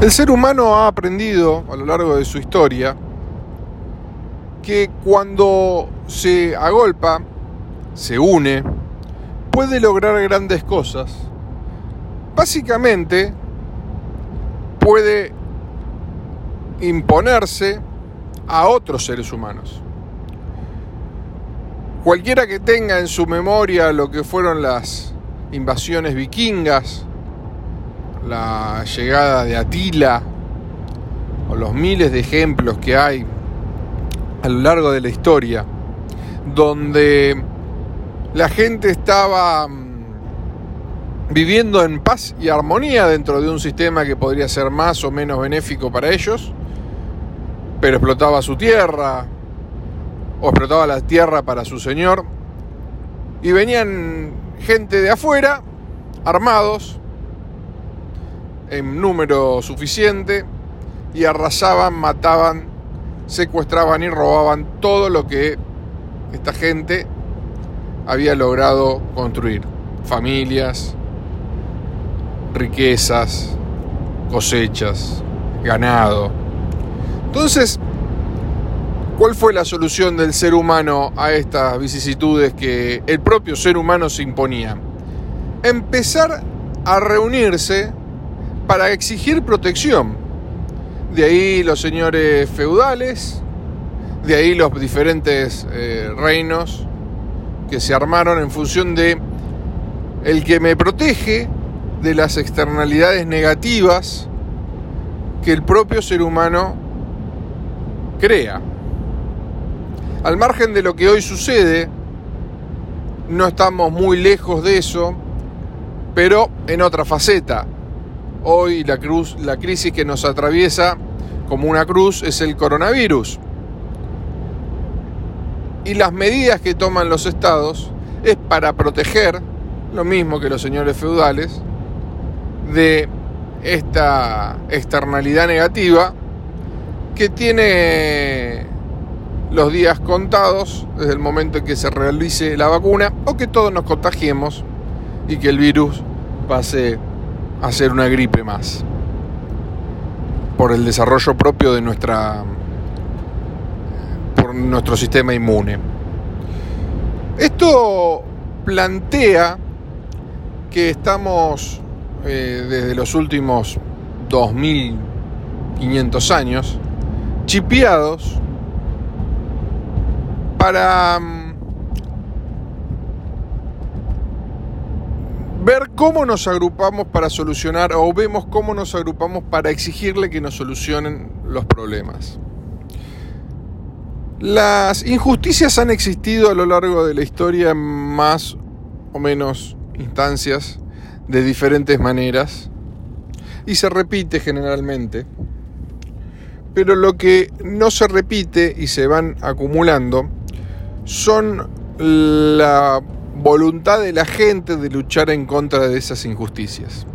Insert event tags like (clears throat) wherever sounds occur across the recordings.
El ser humano ha aprendido a lo largo de su historia que cuando se agolpa, se une, puede lograr grandes cosas. Básicamente puede imponerse a otros seres humanos. Cualquiera que tenga en su memoria lo que fueron las invasiones vikingas, la llegada de Atila, o los miles de ejemplos que hay a lo largo de la historia, donde la gente estaba mm, viviendo en paz y armonía dentro de un sistema que podría ser más o menos benéfico para ellos, pero explotaba su tierra o explotaba la tierra para su señor, y venían gente de afuera, armados, en número suficiente, y arrasaban, mataban, secuestraban y robaban todo lo que esta gente había logrado construir. Familias, riquezas, cosechas, ganado. Entonces, ¿cuál fue la solución del ser humano a estas vicisitudes que el propio ser humano se imponía? Empezar a reunirse para exigir protección. De ahí los señores feudales, de ahí los diferentes eh, reinos que se armaron en función de el que me protege de las externalidades negativas que el propio ser humano crea. Al margen de lo que hoy sucede, no estamos muy lejos de eso, pero en otra faceta. Hoy la, cruz, la crisis que nos atraviesa como una cruz es el coronavirus. Y las medidas que toman los estados es para proteger, lo mismo que los señores feudales, de esta externalidad negativa que tiene los días contados desde el momento en que se realice la vacuna o que todos nos contagiemos y que el virus pase a ser una gripe más por el desarrollo propio de nuestra por nuestro sistema inmune. Esto plantea que estamos eh, desde los últimos 2500 años chipeados para ver cómo nos agrupamos para solucionar o vemos cómo nos agrupamos para exigirle que nos solucionen los problemas. Las injusticias han existido a lo largo de la historia en más o menos instancias de diferentes maneras y se repite generalmente. Pero lo que no se repite y se van acumulando son la voluntad de la gente de luchar en contra de esas injusticias.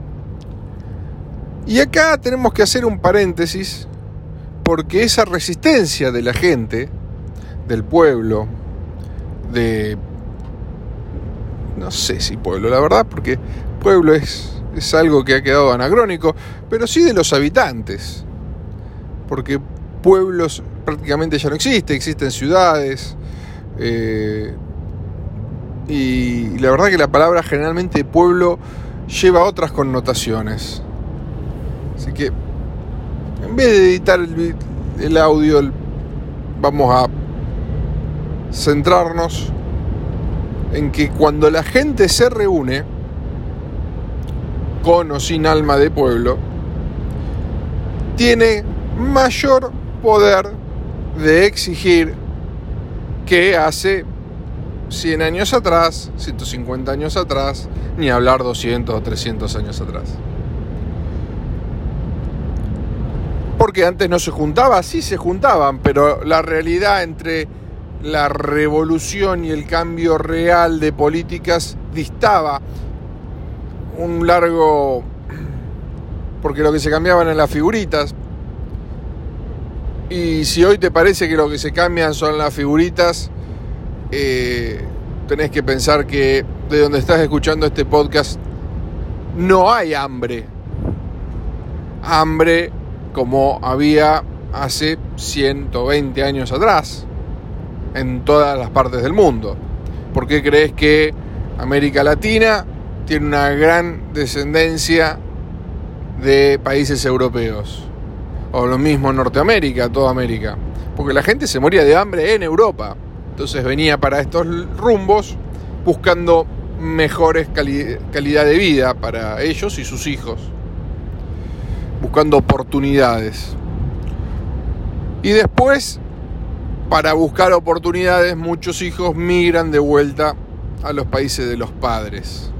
Y acá tenemos que hacer un paréntesis porque esa resistencia de la gente, del pueblo, de... no sé si pueblo, la verdad, porque pueblo es, es algo que ha quedado anacrónico, pero sí de los habitantes, porque pueblos prácticamente ya no existen, existen ciudades, eh, y la verdad que la palabra generalmente pueblo lleva otras connotaciones. Así que en vez de editar el, el audio, vamos a centrarnos en que cuando la gente se reúne, con o sin alma de pueblo, tiene mayor poder de exigir que hace 100 años atrás, 150 años atrás, ni hablar 200 o 300 años atrás. Porque antes no se juntaba, sí se juntaban, pero la realidad entre la revolución y el cambio real de políticas distaba un largo, porque lo que se cambiaban eran las figuritas. Y si hoy te parece que lo que se cambian son las figuritas, eh, tenés que pensar que de donde estás escuchando este podcast no hay hambre. hambre como había hace 120 años atrás en todas las partes del mundo. ¿Por qué crees que América Latina tiene una gran descendencia de países europeos? O lo mismo Norteamérica, toda América. Porque la gente se moría de hambre en Europa. Entonces venía para estos rumbos buscando mejores calidad de vida para ellos y sus hijos. Buscando oportunidades. Y después, para buscar oportunidades, muchos hijos migran de vuelta a los países de los padres.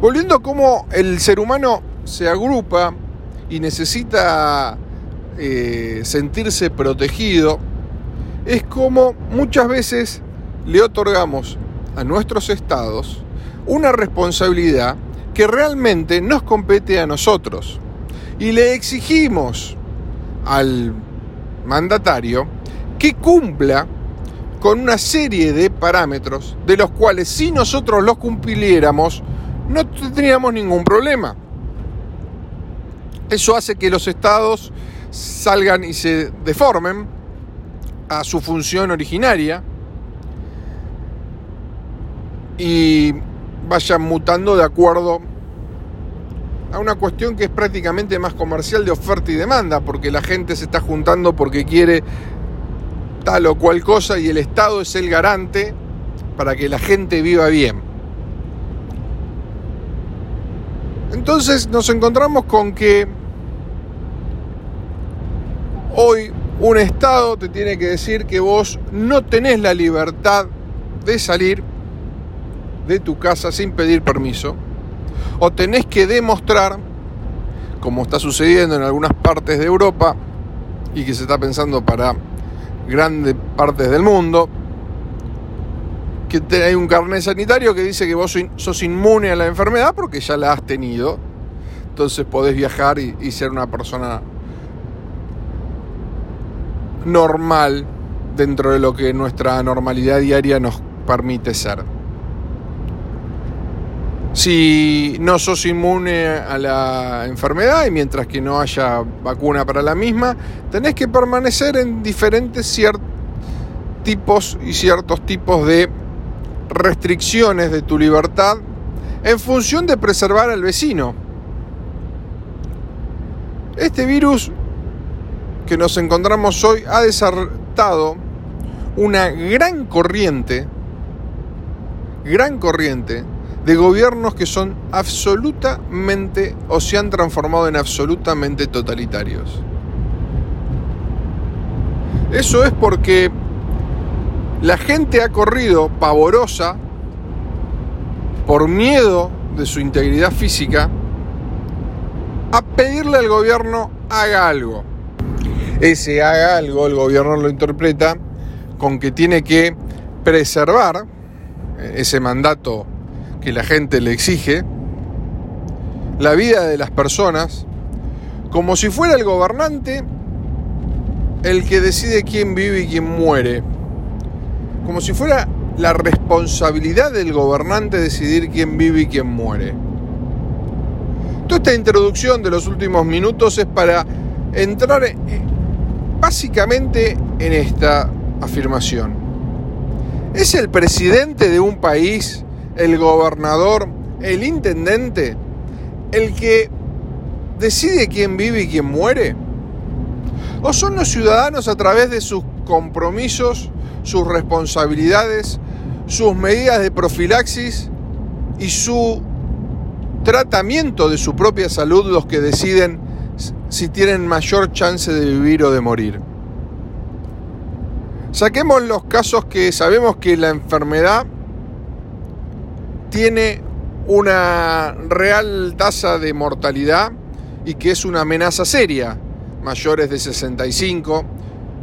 Volviendo a cómo el ser humano se agrupa y necesita eh, sentirse protegido, es como muchas veces le otorgamos a nuestros estados una responsabilidad que realmente nos compete a nosotros y le exigimos al mandatario que cumpla con una serie de parámetros de los cuales si nosotros los cumpliéramos no tendríamos ningún problema. Eso hace que los estados salgan y se deformen a su función originaria y vayan mutando de acuerdo a una cuestión que es prácticamente más comercial de oferta y demanda, porque la gente se está juntando porque quiere tal o cual cosa y el Estado es el garante para que la gente viva bien. Entonces nos encontramos con que hoy un Estado te tiene que decir que vos no tenés la libertad de salir de tu casa sin pedir permiso o tenés que demostrar, como está sucediendo en algunas partes de Europa y que se está pensando para grandes partes del mundo, que hay un carnet sanitario que dice que vos sos inmune a la enfermedad porque ya la has tenido. Entonces podés viajar y, y ser una persona normal dentro de lo que nuestra normalidad diaria nos permite ser. Si no sos inmune a la enfermedad y mientras que no haya vacuna para la misma, tenés que permanecer en diferentes tipos y ciertos tipos de restricciones de tu libertad en función de preservar al vecino. Este virus que nos encontramos hoy ha desartado una gran corriente, gran corriente de gobiernos que son absolutamente o se han transformado en absolutamente totalitarios. Eso es porque la gente ha corrido pavorosa por miedo de su integridad física a pedirle al gobierno haga algo. Ese haga algo, el gobierno lo interpreta con que tiene que preservar ese mandato que la gente le exige, la vida de las personas, como si fuera el gobernante el que decide quién vive y quién muere, como si fuera la responsabilidad del gobernante decidir quién vive y quién muere. Toda esta introducción de los últimos minutos es para entrar básicamente en esta afirmación. ¿Es el presidente de un país el gobernador, el intendente, el que decide quién vive y quién muere? ¿O son los ciudadanos a través de sus compromisos, sus responsabilidades, sus medidas de profilaxis y su tratamiento de su propia salud los que deciden si tienen mayor chance de vivir o de morir? Saquemos los casos que sabemos que la enfermedad tiene una real tasa de mortalidad y que es una amenaza seria, mayores de 65,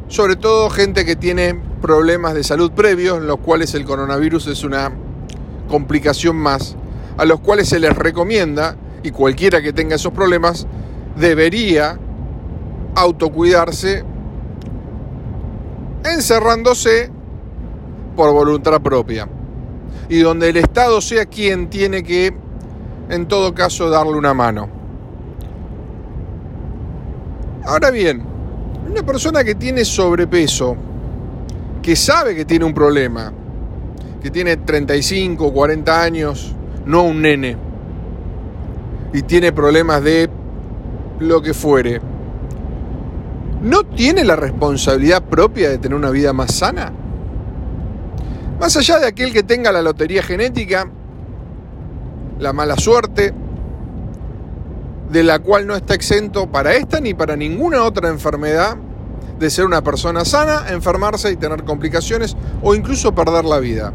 sobre todo gente que tiene problemas de salud previos, los cuales el coronavirus es una complicación más, a los cuales se les recomienda, y cualquiera que tenga esos problemas, debería autocuidarse encerrándose por voluntad propia y donde el Estado sea quien tiene que, en todo caso, darle una mano. Ahora bien, una persona que tiene sobrepeso, que sabe que tiene un problema, que tiene 35, 40 años, no un nene, y tiene problemas de lo que fuere, ¿no tiene la responsabilidad propia de tener una vida más sana? Más allá de aquel que tenga la lotería genética, la mala suerte, de la cual no está exento para esta ni para ninguna otra enfermedad de ser una persona sana, enfermarse y tener complicaciones o incluso perder la vida.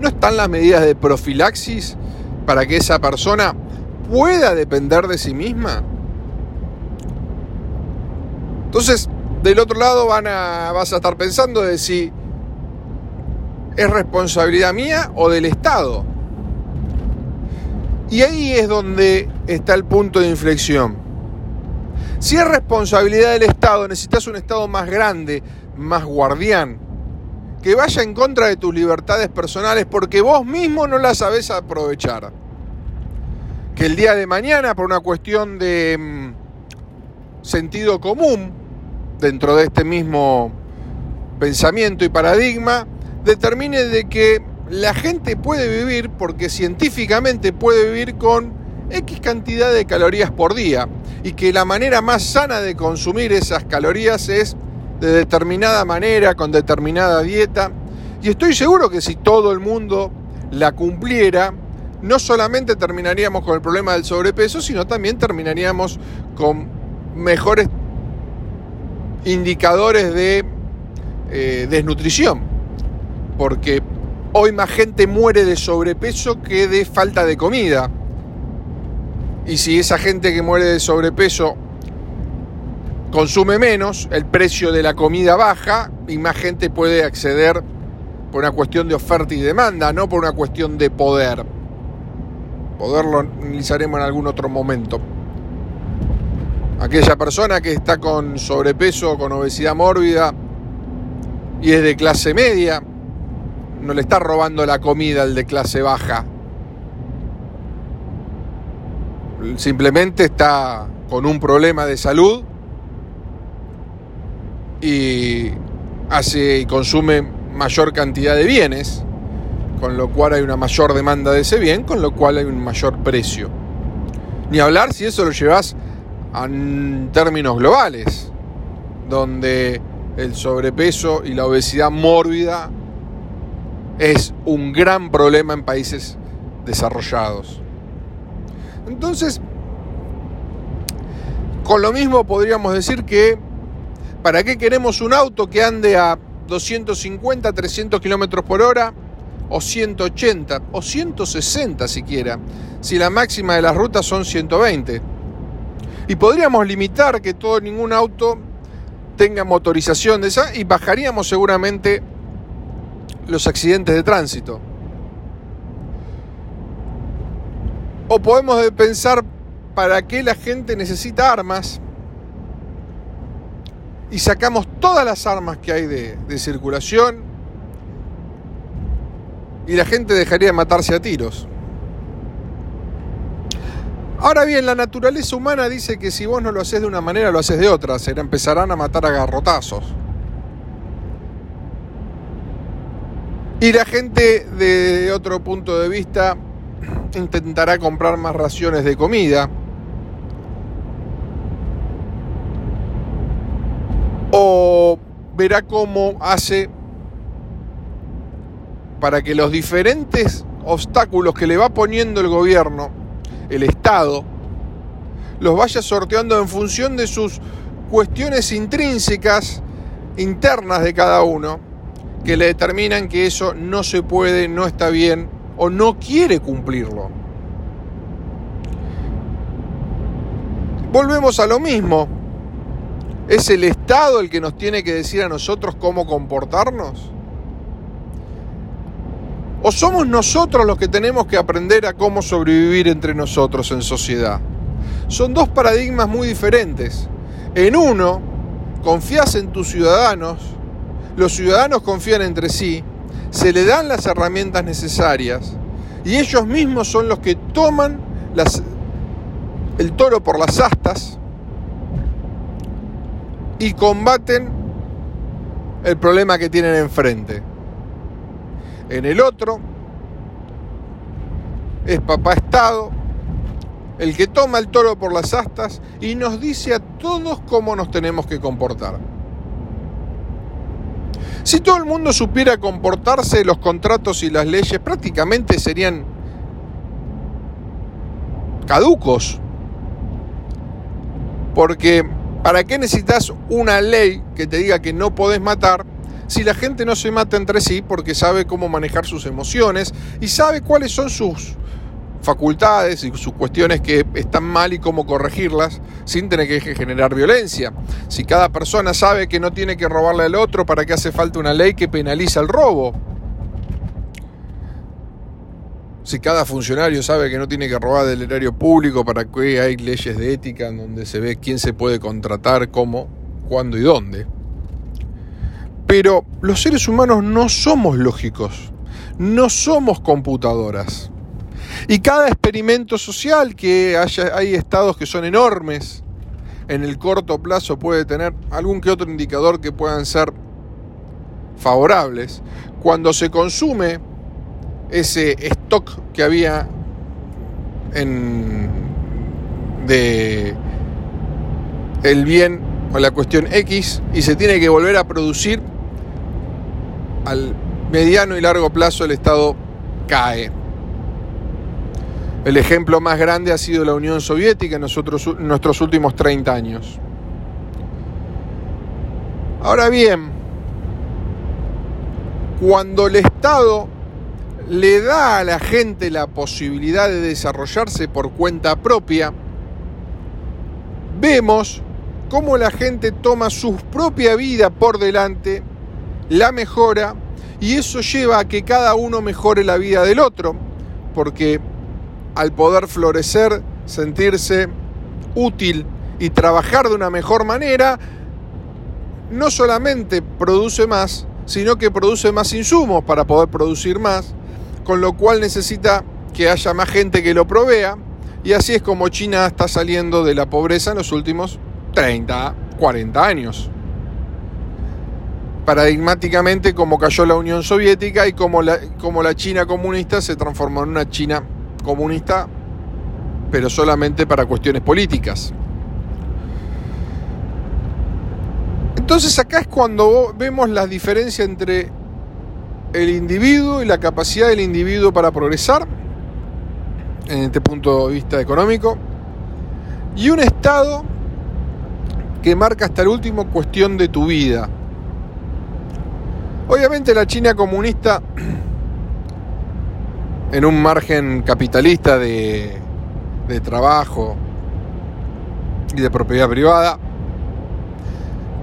¿No están las medidas de profilaxis para que esa persona pueda depender de sí misma? Entonces, del otro lado van a, vas a estar pensando de si es responsabilidad mía o del Estado. Y ahí es donde está el punto de inflexión. Si es responsabilidad del Estado, necesitas un Estado más grande, más guardián, que vaya en contra de tus libertades personales porque vos mismo no las sabés aprovechar. Que el día de mañana, por una cuestión de mm, sentido común, dentro de este mismo pensamiento y paradigma, determine de que la gente puede vivir, porque científicamente puede vivir con X cantidad de calorías por día, y que la manera más sana de consumir esas calorías es de determinada manera, con determinada dieta, y estoy seguro que si todo el mundo la cumpliera, no solamente terminaríamos con el problema del sobrepeso, sino también terminaríamos con mejores indicadores de eh, desnutrición. Porque Hoy más gente muere de sobrepeso que de falta de comida. Y si esa gente que muere de sobrepeso consume menos, el precio de la comida baja y más gente puede acceder por una cuestión de oferta y demanda, no por una cuestión de poder. Poder lo analizaremos en algún otro momento. Aquella persona que está con sobrepeso, con obesidad mórbida y es de clase media, no le está robando la comida al de clase baja. Simplemente está con un problema de salud y hace y consume mayor cantidad de bienes, con lo cual hay una mayor demanda de ese bien, con lo cual hay un mayor precio. Ni hablar si eso lo llevas a términos globales, donde el sobrepeso y la obesidad mórbida es un gran problema en países desarrollados. Entonces, con lo mismo podríamos decir que, ¿para qué queremos un auto que ande a 250, 300 kilómetros por hora? O 180, o 160 siquiera, si la máxima de las rutas son 120. Y podríamos limitar que todo ningún auto tenga motorización de esa y bajaríamos seguramente los accidentes de tránsito. O podemos pensar para qué la gente necesita armas y sacamos todas las armas que hay de, de circulación y la gente dejaría de matarse a tiros. Ahora bien, la naturaleza humana dice que si vos no lo haces de una manera, lo haces de otra. Se empezarán a matar a garrotazos. Y la gente de otro punto de vista intentará comprar más raciones de comida. O verá cómo hace para que los diferentes obstáculos que le va poniendo el gobierno, el Estado, los vaya sorteando en función de sus cuestiones intrínsecas, internas de cada uno que le determinan que eso no se puede, no está bien o no quiere cumplirlo. Volvemos a lo mismo. ¿Es el Estado el que nos tiene que decir a nosotros cómo comportarnos? ¿O somos nosotros los que tenemos que aprender a cómo sobrevivir entre nosotros en sociedad? Son dos paradigmas muy diferentes. En uno, confías en tus ciudadanos los ciudadanos confían entre sí, se le dan las herramientas necesarias y ellos mismos son los que toman el toro por las astas y combaten el problema que tienen enfrente. En el otro es papá Estado el que toma el toro por las astas y nos dice a todos cómo nos tenemos que comportar. Si todo el mundo supiera comportarse, los contratos y las leyes prácticamente serían caducos. Porque ¿para qué necesitas una ley que te diga que no podés matar si la gente no se mata entre sí porque sabe cómo manejar sus emociones y sabe cuáles son sus facultades y sus cuestiones que están mal y cómo corregirlas sin tener que generar violencia. Si cada persona sabe que no tiene que robarle al otro, ¿para qué hace falta una ley que penaliza el robo? Si cada funcionario sabe que no tiene que robar del erario público, ¿para qué hay leyes de ética en donde se ve quién se puede contratar, cómo, cuándo y dónde? Pero los seres humanos no somos lógicos, no somos computadoras. Y cada experimento social que haya, hay estados que son enormes, en el corto plazo puede tener algún que otro indicador que puedan ser favorables. Cuando se consume ese stock que había en de el bien o la cuestión X y se tiene que volver a producir al mediano y largo plazo el estado cae. El ejemplo más grande ha sido la Unión Soviética en, nuestros últimos 30 años. Ahora bien, cuando el Estado le da a la gente la posibilidad de desarrollarse por cuenta propia, vemos cómo la gente toma su propia vida por delante, la mejora, y eso lleva a que cada uno mejore la vida del otro, porque al poder florecer, sentirse útil y trabajar de una mejor manera, no solamente produce más, sino que produce más insumos para poder producir más, con lo cual necesita que haya más gente que lo provea, y así es como China está saliendo de la pobreza en los últimos 30, 40 años. Paradigmáticamente como cayó la Unión Soviética y como la, como la China comunista se transformó en una China comunista, pero solamente para cuestiones políticas. Entonces acá es cuando vemos la diferencia entre el individuo y la capacidad del individuo para progresar, en este punto de vista económico, y un Estado que marca hasta el último cuestión de tu vida. Obviamente la China comunista en un margen capitalista de, trabajo y de propiedad privada,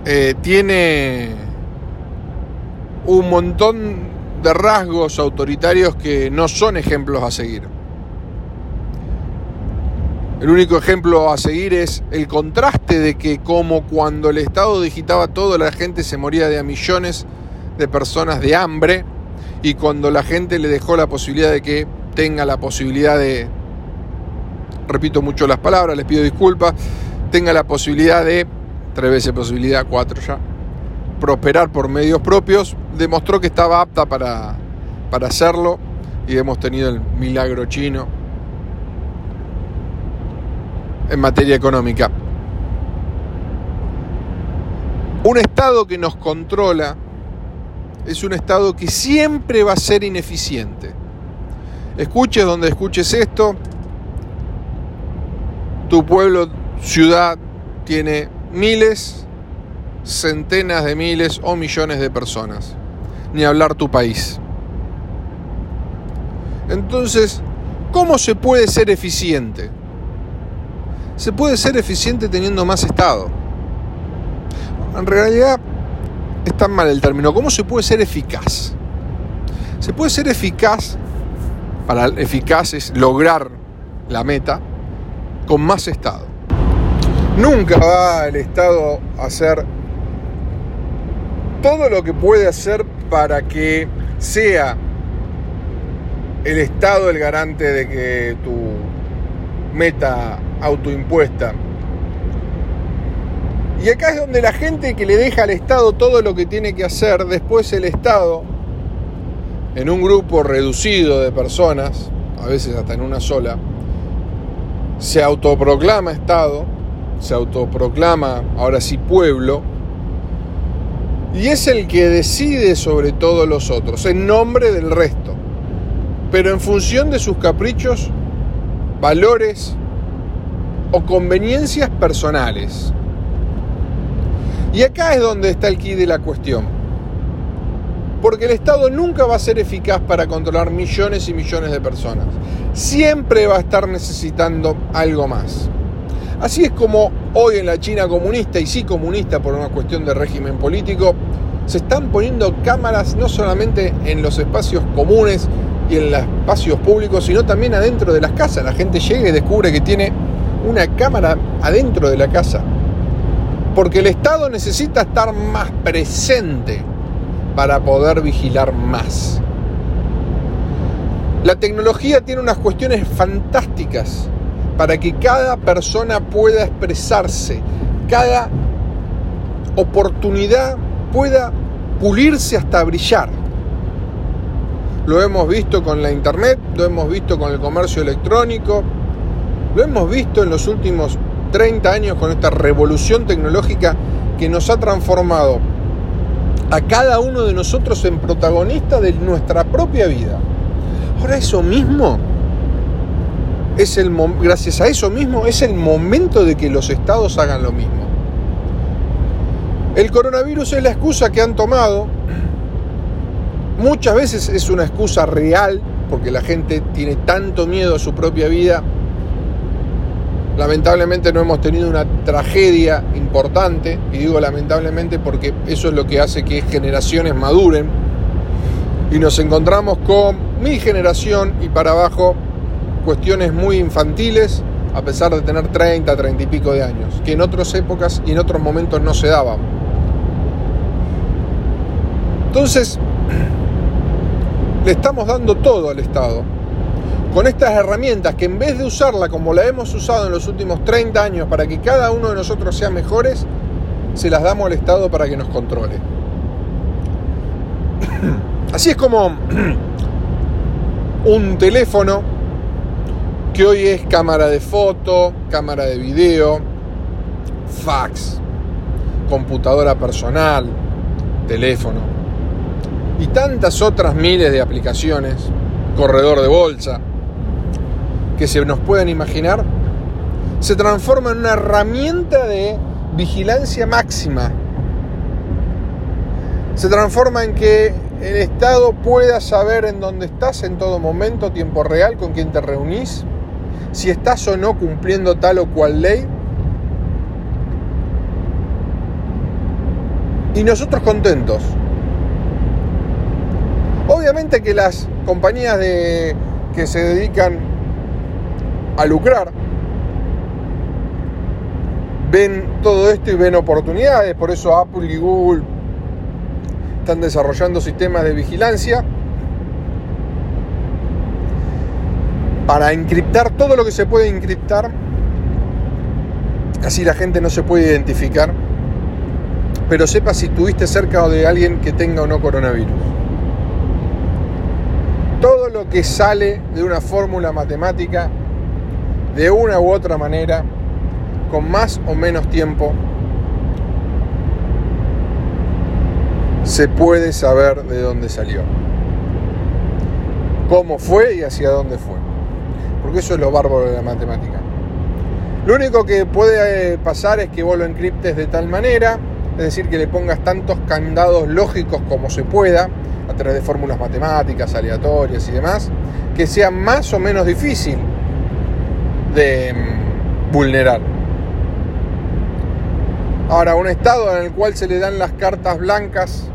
eh, tiene un montón de rasgos autoritarios que no son ejemplos a seguir. El único ejemplo a seguir es el contraste de que como cuando el Estado digitaba todo, la gente se moría de a millones de personas de hambre, y cuando la gente le dejó la posibilidad de que tenga la posibilidad de, repito mucho las palabras, les pido disculpas, tenga la posibilidad de, tres veces posibilidad, cuatro ya, prosperar por medios propios, demostró que estaba apta para, para hacerlo y hemos tenido el milagro chino en materia económica. Un Estado que nos controla es un Estado que siempre va a ser ineficiente. Escuches donde escuches esto, tu pueblo, ciudad, tiene miles, centenas de miles o millones de personas. Ni hablar tu país. Entonces, ¿cómo se puede ser eficiente? Se puede ser eficiente teniendo más Estado. En realidad, es tan mal el término. ¿Cómo se puede ser eficaz? Se puede ser eficaz, para eficaz es lograr la meta, con más Estado. Nunca va el Estado a hacer todo lo que puede hacer para que sea el Estado el garante de que tu meta autoimpuesta Y acá es donde la gente que le deja al Estado todo lo que tiene que hacer, después el Estado, en un grupo reducido de personas, a veces hasta en una sola, se autoproclama Estado, se autoproclama ahora sí pueblo, y es el que decide sobre todos los otros, en nombre del resto, pero en función de sus caprichos, valores o conveniencias personales. Y acá es donde está el quid de la cuestión. Porque el Estado nunca va a ser eficaz para controlar millones y millones de personas. Siempre va a estar necesitando algo más. Así es como hoy en la China comunista, y sí comunista por una cuestión de régimen político, se están poniendo cámaras no solamente en los espacios comunes y en los espacios públicos, sino también adentro de las casas. La gente llega y descubre que tiene una cámara adentro de la casa. Porque el Estado necesita estar más presente para poder vigilar más. La tecnología tiene unas cuestiones fantásticas para que cada persona pueda expresarse, cada oportunidad pueda pulirse hasta brillar. Lo hemos visto con la internet, lo hemos visto con el comercio electrónico, lo hemos visto en los últimos 30 años con esta revolución tecnológica que nos ha transformado a cada uno de nosotros en protagonista de nuestra propia vida. Ahora eso mismo es el gracias a eso mismo es el momento de que los estados hagan lo mismo. El coronavirus es la excusa que han tomado. Muchas veces es una excusa real porque la gente tiene tanto miedo a su propia vida Lamentablemente no hemos tenido una tragedia importante, y digo lamentablemente porque eso es lo que hace que generaciones maduren, y nos encontramos con mi generación y para abajo cuestiones muy infantiles, a pesar de tener 30, 30 y pico de años, que en otras épocas y en otros momentos no se daban. Entonces, (clears throat) le estamos dando todo al Estado con estas herramientas que en vez de usarla como la hemos usado en los últimos 30 años para que cada uno de nosotros sea mejores, se las damos al Estado para que nos controle. (clears throat) Así es como (clears throat) un teléfono que hoy es cámara de foto, cámara de video, fax, computadora personal, teléfono y tantas otras miles de aplicaciones, corredor de bolsa, que se nos puedan imaginar, se transforma en una herramienta de vigilancia máxima. Se transforma en que el Estado pueda saber en dónde estás en todo momento, tiempo real, con quién te reunís, si estás o no cumpliendo tal o cual ley. Y nosotros contentos. Obviamente que las compañías de, que se dedican a lucrar, ven todo esto y ven oportunidades, por eso Apple y Google están desarrollando sistemas de vigilancia para encriptar todo lo que se puede encriptar, así la gente no se puede identificar, pero sepa si tuviste cerca de alguien que tenga o no coronavirus. Todo lo que sale de una fórmula matemática de una u otra manera, con más o menos tiempo, se puede saber de dónde salió, cómo fue y hacia dónde fue. Porque eso es lo bárbaro de la matemática. Lo único que puede eh, pasar es que vos lo encriptes de tal manera, es decir, que le pongas tantos candados lógicos como se pueda, a través de fórmulas matemáticas, aleatorias y demás, que sea más o menos difícil de mm, vulnerar. Ahora, un estado en el cual se le dan las cartas blancas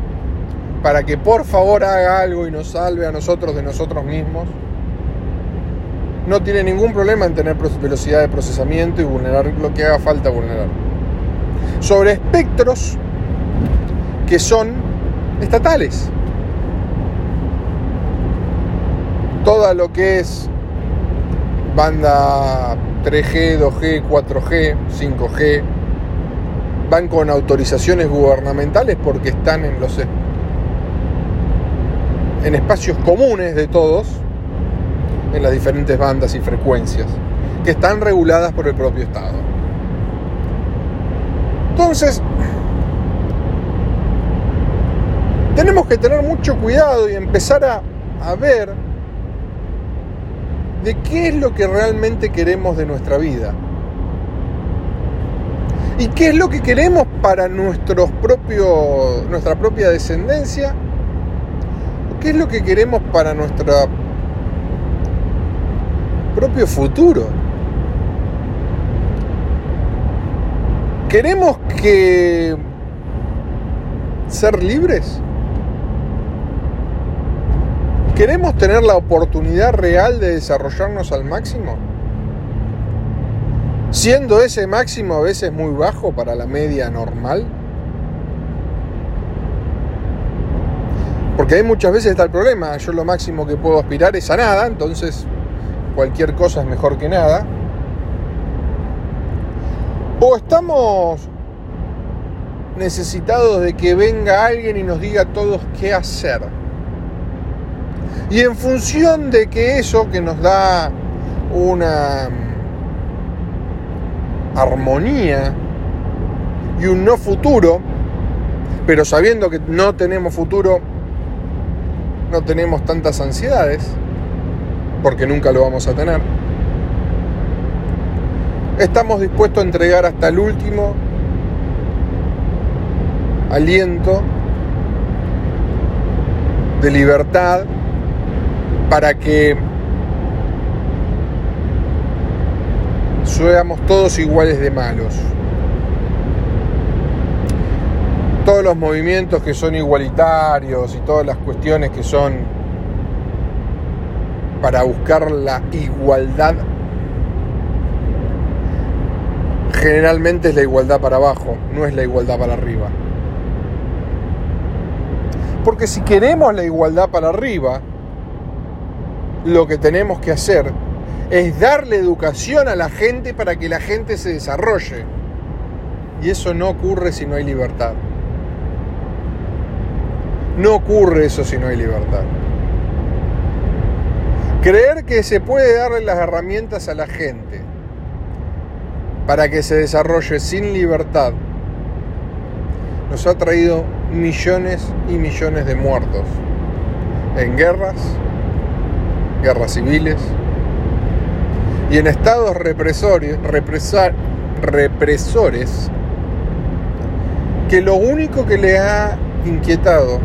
para que por favor haga algo y nos salve a nosotros de nosotros mismos, no tiene ningún problema en tener velocidad de procesamiento y vulnerar lo que haga falta vulnerar. Sobre espectros que son estatales. Todo lo que es banda 3G, 2G, 4G, 5G, van con autorizaciones gubernamentales porque están en los en espacios comunes de todos, en las diferentes bandas y frecuencias, que están reguladas por el propio Estado. Entonces, tenemos que tener mucho cuidado y empezar a, a ver de qué es lo que realmente queremos de nuestra vida. ¿Y qué es lo que queremos para nuestros propios, nuestra propia descendencia? ¿Qué es lo que queremos para nuestro propio futuro? ¿Queremos que ser libres? ¿Queremos tener la oportunidad real de desarrollarnos al máximo? siendo ese máximo a veces muy bajo para la media normal. Porque hay muchas veces está el problema, yo lo máximo que puedo aspirar es a nada, entonces cualquier cosa es mejor que nada. O estamos necesitados de que venga alguien y nos diga todos qué hacer. Y en función de que eso que nos da una armonía y un no futuro, pero sabiendo que no tenemos futuro, no tenemos tantas ansiedades, porque nunca lo vamos a tener. Estamos dispuestos a entregar hasta el último aliento de libertad para que seamos todos iguales de malos. Todos los movimientos que son igualitarios y todas las cuestiones que son para buscar la igualdad, generalmente es la igualdad para abajo, no es la igualdad para arriba. Porque si queremos la igualdad para arriba, lo que tenemos que hacer es darle educación a la gente para que la gente se desarrolle. Y eso no ocurre si no hay libertad. No ocurre eso si no hay libertad. Creer que se puede darle las herramientas a la gente para que se desarrolle sin libertad nos ha traído millones y millones de muertos en guerras, guerras civiles, y en estados represores, represores que lo único que le ha inquietado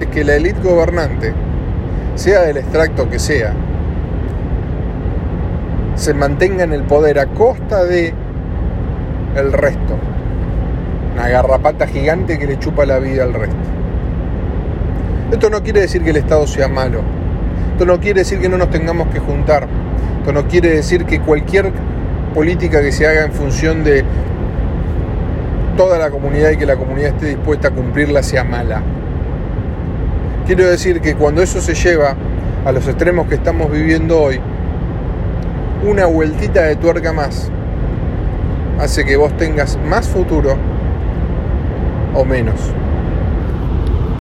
es que la élite gobernante, sea del extracto que sea, se mantenga en el poder a costa de el resto. Una garrapata gigante que le chupa la vida al resto. Esto no quiere decir que el Estado sea malo. Esto no quiere decir que no nos tengamos que juntar. Esto no quiere decir que cualquier política que se haga en función de toda la comunidad y que la comunidad esté dispuesta a cumplirla sea mala. Quiero decir que cuando eso se lleva a los extremos que estamos viviendo hoy, una vueltita de tuerca más hace que vos tengas más futuro o menos.